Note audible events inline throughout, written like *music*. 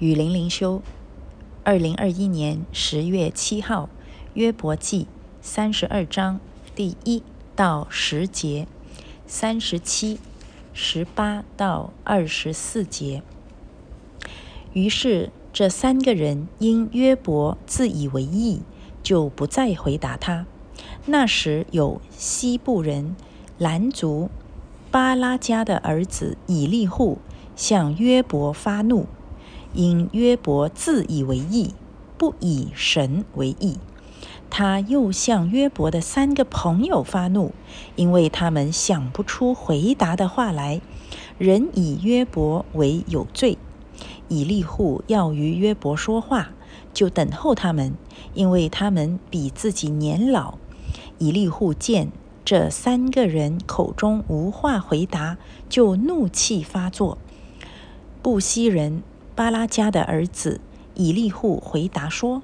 雨林灵修，二零二一年十月七号，约伯记三十二章第一到十节，三十七、十八到二十四节。于是这三个人因约伯自以为意，就不再回答他。那时有西部人兰族巴拉加的儿子以利户向约伯发怒。因约伯自以为义，不以神为义，他又向约伯的三个朋友发怒，因为他们想不出回答的话来，人以约伯为有罪。以利户要与约伯说话，就等候他们，因为他们比自己年老。以利户见这三个人口中无话回答，就怒气发作。布西人。巴拉加的儿子以利户回答说：“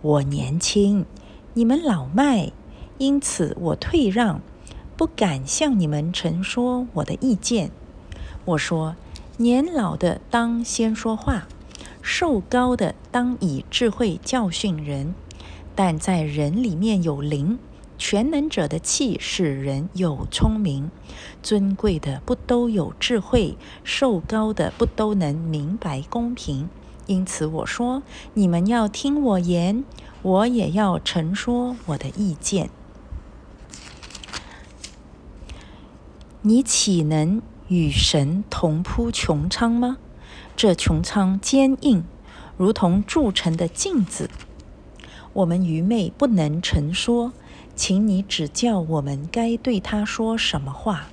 我年轻，你们老迈，因此我退让，不敢向你们陈说我的意见。我说，年老的当先说话，瘦高的当以智慧教训人。但在人里面有灵。”全能者的气使人有聪明，尊贵的不都有智慧，瘦高的不都能明白公平。因此我说，你们要听我言，我也要陈说我的意见。你岂能与神同铺穹苍吗？这穹苍坚硬，如同铸成的镜子。我们愚昧不能陈说。请你指教我们该对他说什么话？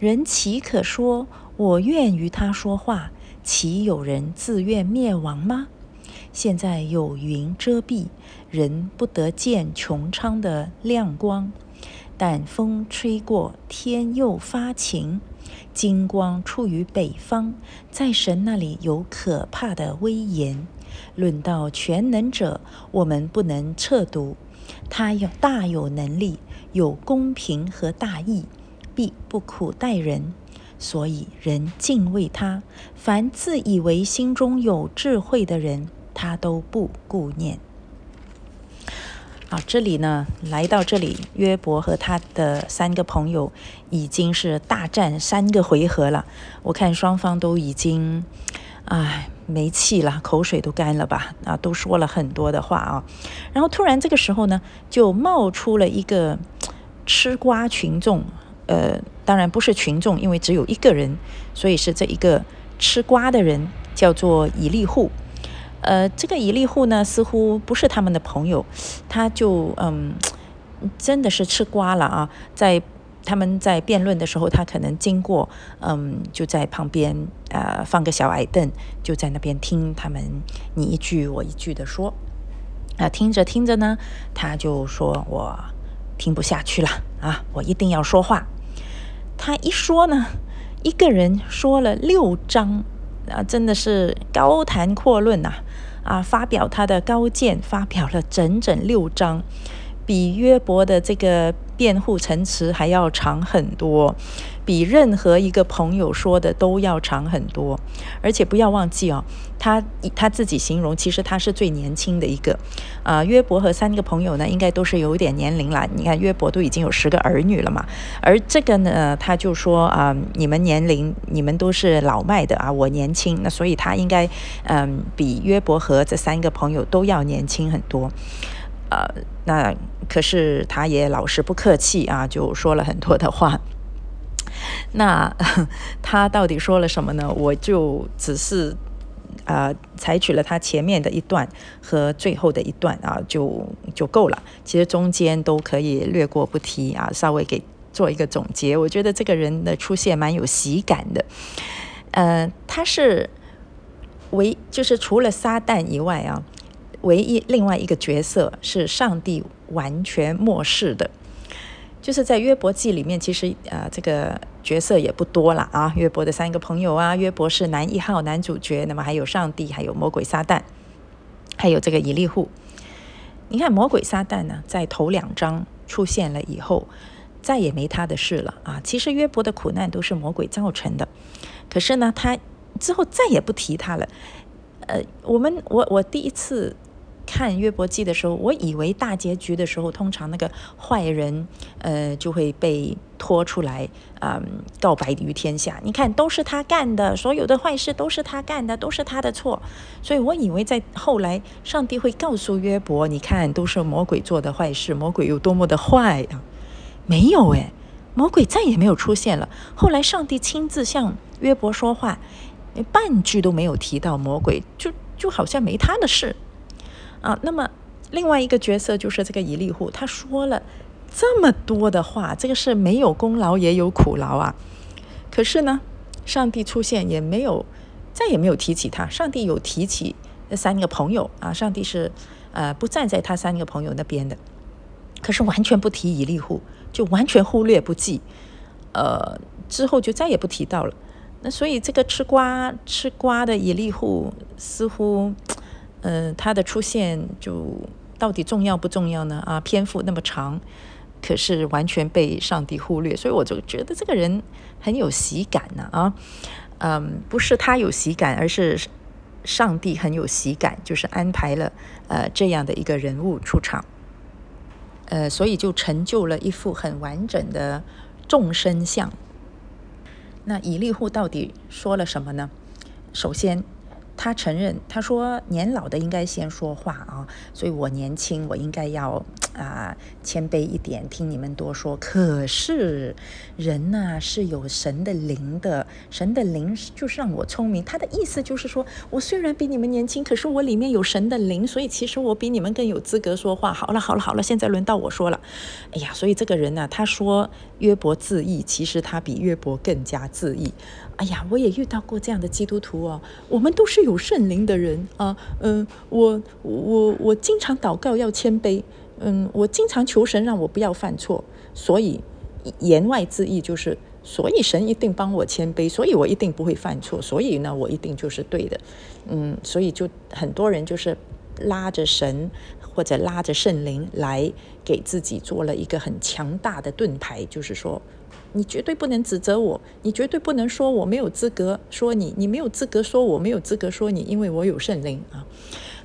人岂可说我愿与他说话？岂有人自愿灭亡吗？现在有云遮蔽，人不得见穹苍的亮光。但风吹过，天又发晴，金光出于北方，在神那里有可怕的威严。论到全能者，我们不能测度。他有大有能力，有公平和大义，必不苦待人，所以人敬畏他。凡自以为心中有智慧的人，他都不顾念。啊，这里呢，来到这里，约伯和他的三个朋友已经是大战三个回合了。我看双方都已经，唉。没气了，口水都干了吧？啊，都说了很多的话啊。然后突然这个时候呢，就冒出了一个吃瓜群众。呃，当然不是群众，因为只有一个人，所以是这一个吃瓜的人叫做以利户。呃，这个以利户呢，似乎不是他们的朋友，他就嗯，真的是吃瓜了啊，在。他们在辩论的时候，他可能经过，嗯，就在旁边，呃，放个小矮凳，就在那边听他们你一句我一句的说，啊，听着听着呢，他就说我听不下去了啊，我一定要说话。他一说呢，一个人说了六章，啊，真的是高谈阔论呐，啊，发表他的高见，发表了整整六章。比约伯的这个辩护陈词还要长很多，比任何一个朋友说的都要长很多。而且不要忘记哦，他他自己形容，其实他是最年轻的一个。啊，约伯和三个朋友呢，应该都是有点年龄了。你看约伯都已经有十个儿女了嘛，而这个呢，他就说啊，你们年龄，你们都是老迈的啊，我年轻，那所以他应该嗯，比约伯和这三个朋友都要年轻很多。呃，那可是他也老实不客气啊，就说了很多的话。那 *laughs* 他到底说了什么呢？我就只是啊，采取了他前面的一段和最后的一段啊，就就够了。其实中间都可以略过不提啊，稍微给做一个总结。我觉得这个人的出现蛮有喜感的。呃，他是唯就是除了撒旦以外啊。唯一另外一个角色是上帝完全漠视的，就是在约伯记里面，其实呃这个角色也不多了啊。约伯的三个朋友啊，约伯是男一号男主角，那么还有上帝，还有魔鬼撒旦，还有这个以利户。你看魔鬼撒旦呢，在头两章出现了以后，再也没他的事了啊。其实约伯的苦难都是魔鬼造成的，可是呢，他之后再也不提他了。呃，我们我我第一次。看约伯记的时候，我以为大结局的时候，通常那个坏人，呃，就会被拖出来，嗯，告白于天下。你看，都是他干的，所有的坏事都是他干的，都是他的错。所以我以为在后来，上帝会告诉约伯，你看，都是魔鬼做的坏事，魔鬼有多么的坏啊！没有诶，魔鬼再也没有出现了。后来上帝亲自向约伯说话，半句都没有提到魔鬼，就就好像没他的事。啊，那么另外一个角色就是这个以利户，他说了这么多的话，这个是没有功劳也有苦劳啊。可是呢，上帝出现也没有，再也没有提起他。上帝有提起那三个朋友啊，上帝是呃不站在他三个朋友那边的，可是完全不提以利户，就完全忽略不计，呃，之后就再也不提到了。那所以这个吃瓜吃瓜的以利户似乎。嗯，他的出现就到底重要不重要呢？啊，篇幅那么长，可是完全被上帝忽略，所以我就觉得这个人很有喜感呢啊，嗯，不是他有喜感，而是上帝很有喜感，就是安排了呃这样的一个人物出场，呃，所以就成就了一幅很完整的众生相。那以利户到底说了什么呢？首先。他承认，他说年老的应该先说话啊，所以我年轻，我应该要啊谦卑一点，听你们多说。可是人呢是有神的灵的，神的灵就是让我聪明。他的意思就是说，我虽然比你们年轻，可是我里面有神的灵，所以其实我比你们更有资格说话。好了，好了，好了，现在轮到我说了。哎呀，所以这个人呢，他说约伯自义，其实他比约伯更加自义。哎呀，我也遇到过这样的基督徒哦。我们都是有圣灵的人啊。嗯，我我我经常祷告要谦卑。嗯，我经常求神让我不要犯错。所以言外之意就是，所以神一定帮我谦卑，所以我一定不会犯错。所以呢，我一定就是对的。嗯，所以就很多人就是拉着神或者拉着圣灵来给自己做了一个很强大的盾牌，就是说。你绝对不能指责我，你绝对不能说我没有资格说你，你没有资格说我没有资格说你，因为我有圣灵啊。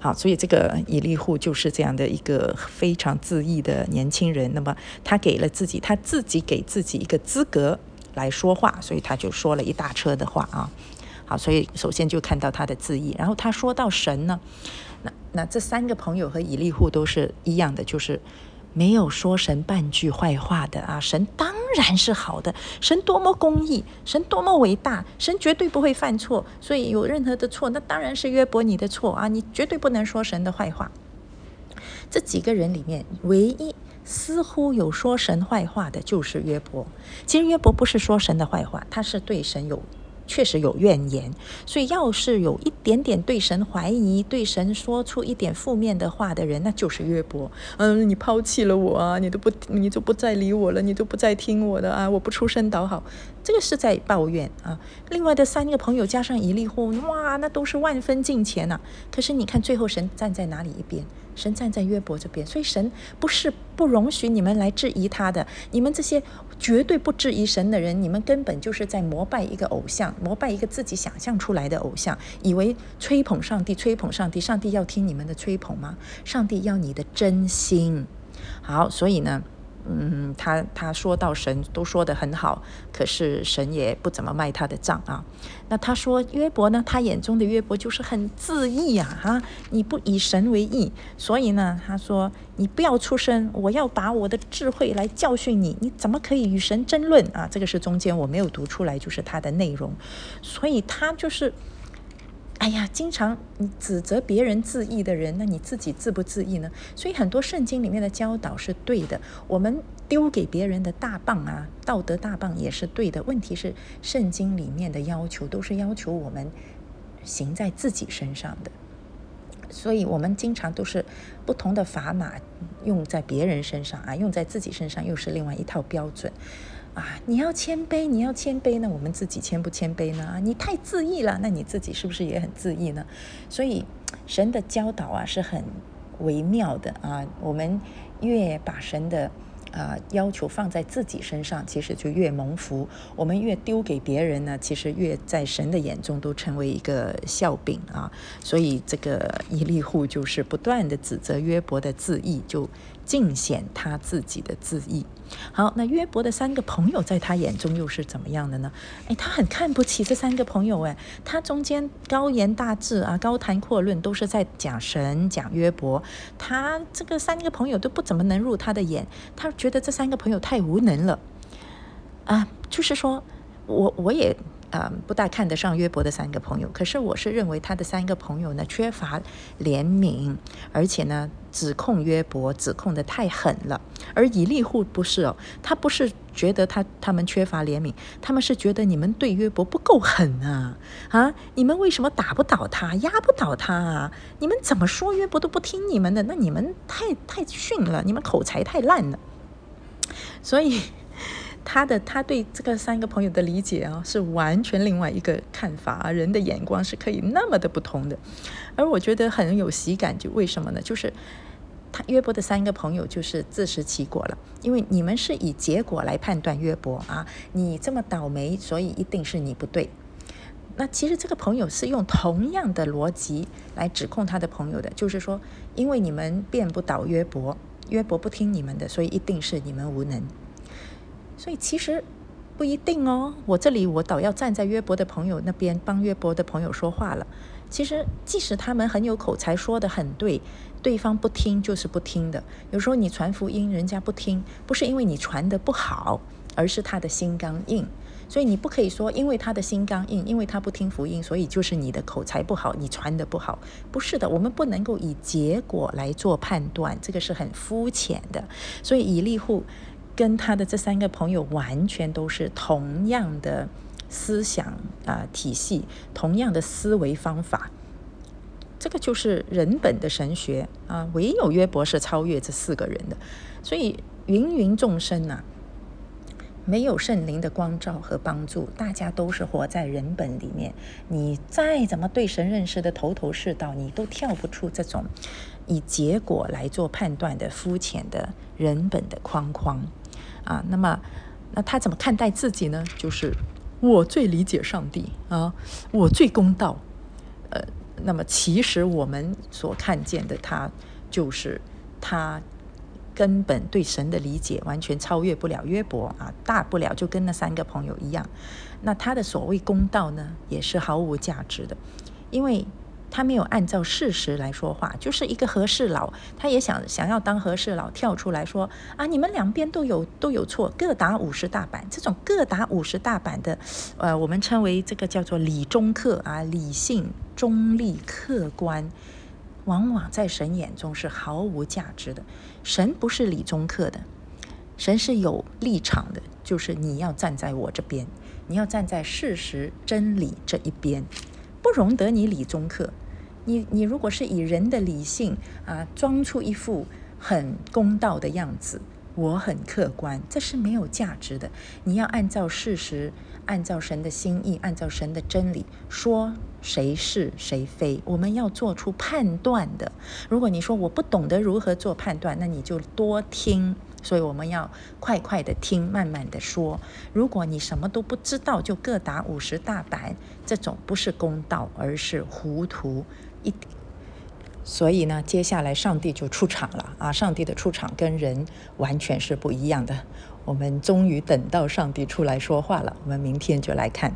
好，所以这个以利户就是这样的一个非常自义的年轻人。那么他给了自己，他自己给自己一个资格来说话，所以他就说了一大车的话啊。好，所以首先就看到他的自义，然后他说到神呢，那那这三个朋友和以利户都是一样的，就是。没有说神半句坏话的啊！神当然是好的，神多么公义，神多么伟大，神绝对不会犯错。所以有任何的错，那当然是约伯你的错啊！你绝对不能说神的坏话。这几个人里面，唯一似乎有说神坏话的，就是约伯。其实约伯不是说神的坏话，他是对神有。确实有怨言，所以要是有一点点对神怀疑、对神说出一点负面的话的人，那就是约伯。嗯，你抛弃了我啊，你都不，你就不再理我了，你都不再听我的啊，我不出声倒好，这个是在抱怨啊。另外的三个朋友加上一粒货，哇，那都是万分敬虔呐。可是你看最后神站在哪里一边？神站在约伯这边，所以神不是不容许你们来质疑他的。你们这些绝对不质疑神的人，你们根本就是在膜拜一个偶像，膜拜一个自己想象出来的偶像，以为吹捧上帝，吹捧上帝，上帝要听你们的吹捧吗？上帝要你的真心。好，所以呢。嗯，他他说到神都说得很好，可是神也不怎么卖他的账啊。那他说约伯呢？他眼中的约伯就是很自义啊，哈！你不以神为义，所以呢，他说你不要出声，我要把我的智慧来教训你。你怎么可以与神争论啊？这个是中间我没有读出来，就是他的内容，所以他就是。哎呀，经常你指责别人自义的人，那你自己自不自义呢？所以很多圣经里面的教导是对的，我们丢给别人的大棒啊，道德大棒也是对的。问题是圣经里面的要求都是要求我们行在自己身上的，所以我们经常都是不同的砝码用在别人身上啊，用在自己身上又是另外一套标准。啊，你要谦卑，你要谦卑，呢我们自己谦不谦卑呢？你太自意了，那你自己是不是也很自意呢？所以神的教导啊是很微妙的啊，我们越把神的呃要求放在自己身上，其实就越蒙福。我们越丢给别人呢，其实越在神的眼中都成为一个笑柄啊。所以这个伊利户就是不断的指责约伯的自义，就尽显他自己的自义。好，那约伯的三个朋友在他眼中又是怎么样的呢？哎，他很看不起这三个朋友，哎，他中间高言大志啊，高谈阔论，都是在讲神、讲约伯，他这个三个朋友都不怎么能入他的眼，他觉得这三个朋友太无能了，啊，就是说我我也。啊，不大看得上约伯的三个朋友，可是我是认为他的三个朋友呢缺乏怜悯，而且呢指控约伯指控的太狠了。而以利户不是哦，他不是觉得他他们缺乏怜悯，他们是觉得你们对约伯不够狠啊啊！你们为什么打不倒他，压不倒他啊？你们怎么说约伯都不听你们的，那你们太太逊了，你们口才太烂了，所以。他的他对这个三个朋友的理解啊，是完全另外一个看法啊。人的眼光是可以那么的不同的，而我觉得很有喜感，就为什么呢？就是他约伯的三个朋友就是自食其果了，因为你们是以结果来判断约伯啊，你这么倒霉，所以一定是你不对。那其实这个朋友是用同样的逻辑来指控他的朋友的，就是说，因为你们辩不倒约伯，约伯不听你们的，所以一定是你们无能。所以其实不一定哦。我这里我倒要站在约伯的朋友那边，帮约伯的朋友说话了。其实即使他们很有口才，说的很对，对方不听就是不听的。有时候你传福音，人家不听，不是因为你传的不好，而是他的心刚硬。所以你不可以说因为他的心刚硬，因为他不听福音，所以就是你的口才不好，你传的不好。不是的，我们不能够以结果来做判断，这个是很肤浅的。所以以利户。跟他的这三个朋友完全都是同样的思想啊体系，同样的思维方法，这个就是人本的神学啊。唯有约伯是超越这四个人的，所以芸芸众生呐，没有圣灵的光照和帮助，大家都是活在人本里面。你再怎么对神认识的头头是道，你都跳不出这种以结果来做判断的肤浅的人本的框框。啊，那么，那他怎么看待自己呢？就是我最理解上帝啊，我最公道。呃，那么其实我们所看见的他，就是他根本对神的理解完全超越不了约伯啊，大不了就跟那三个朋友一样。那他的所谓公道呢，也是毫无价值的，因为。他没有按照事实来说话，就是一个和事佬，他也想想要当和事佬，跳出来说啊，你们两边都有都有错，各打五十大板。这种各打五十大板的，呃，我们称为这个叫做理中客啊，理性、中立、客观，往往在神眼中是毫无价值的。神不是理中客的，神是有立场的，就是你要站在我这边，你要站在事实真理这一边，不容得你理中客。你你如果是以人的理性啊，装出一副很公道的样子，我很客观，这是没有价值的。你要按照事实，按照神的心意，按照神的真理说谁是谁非，我们要做出判断的。如果你说我不懂得如何做判断，那你就多听。所以我们要快快的听，慢慢的说。如果你什么都不知道，就各打五十大板，这种不是公道，而是糊涂。一，所以呢，接下来上帝就出场了啊！上帝的出场跟人完全是不一样的。我们终于等到上帝出来说话了，我们明天就来看。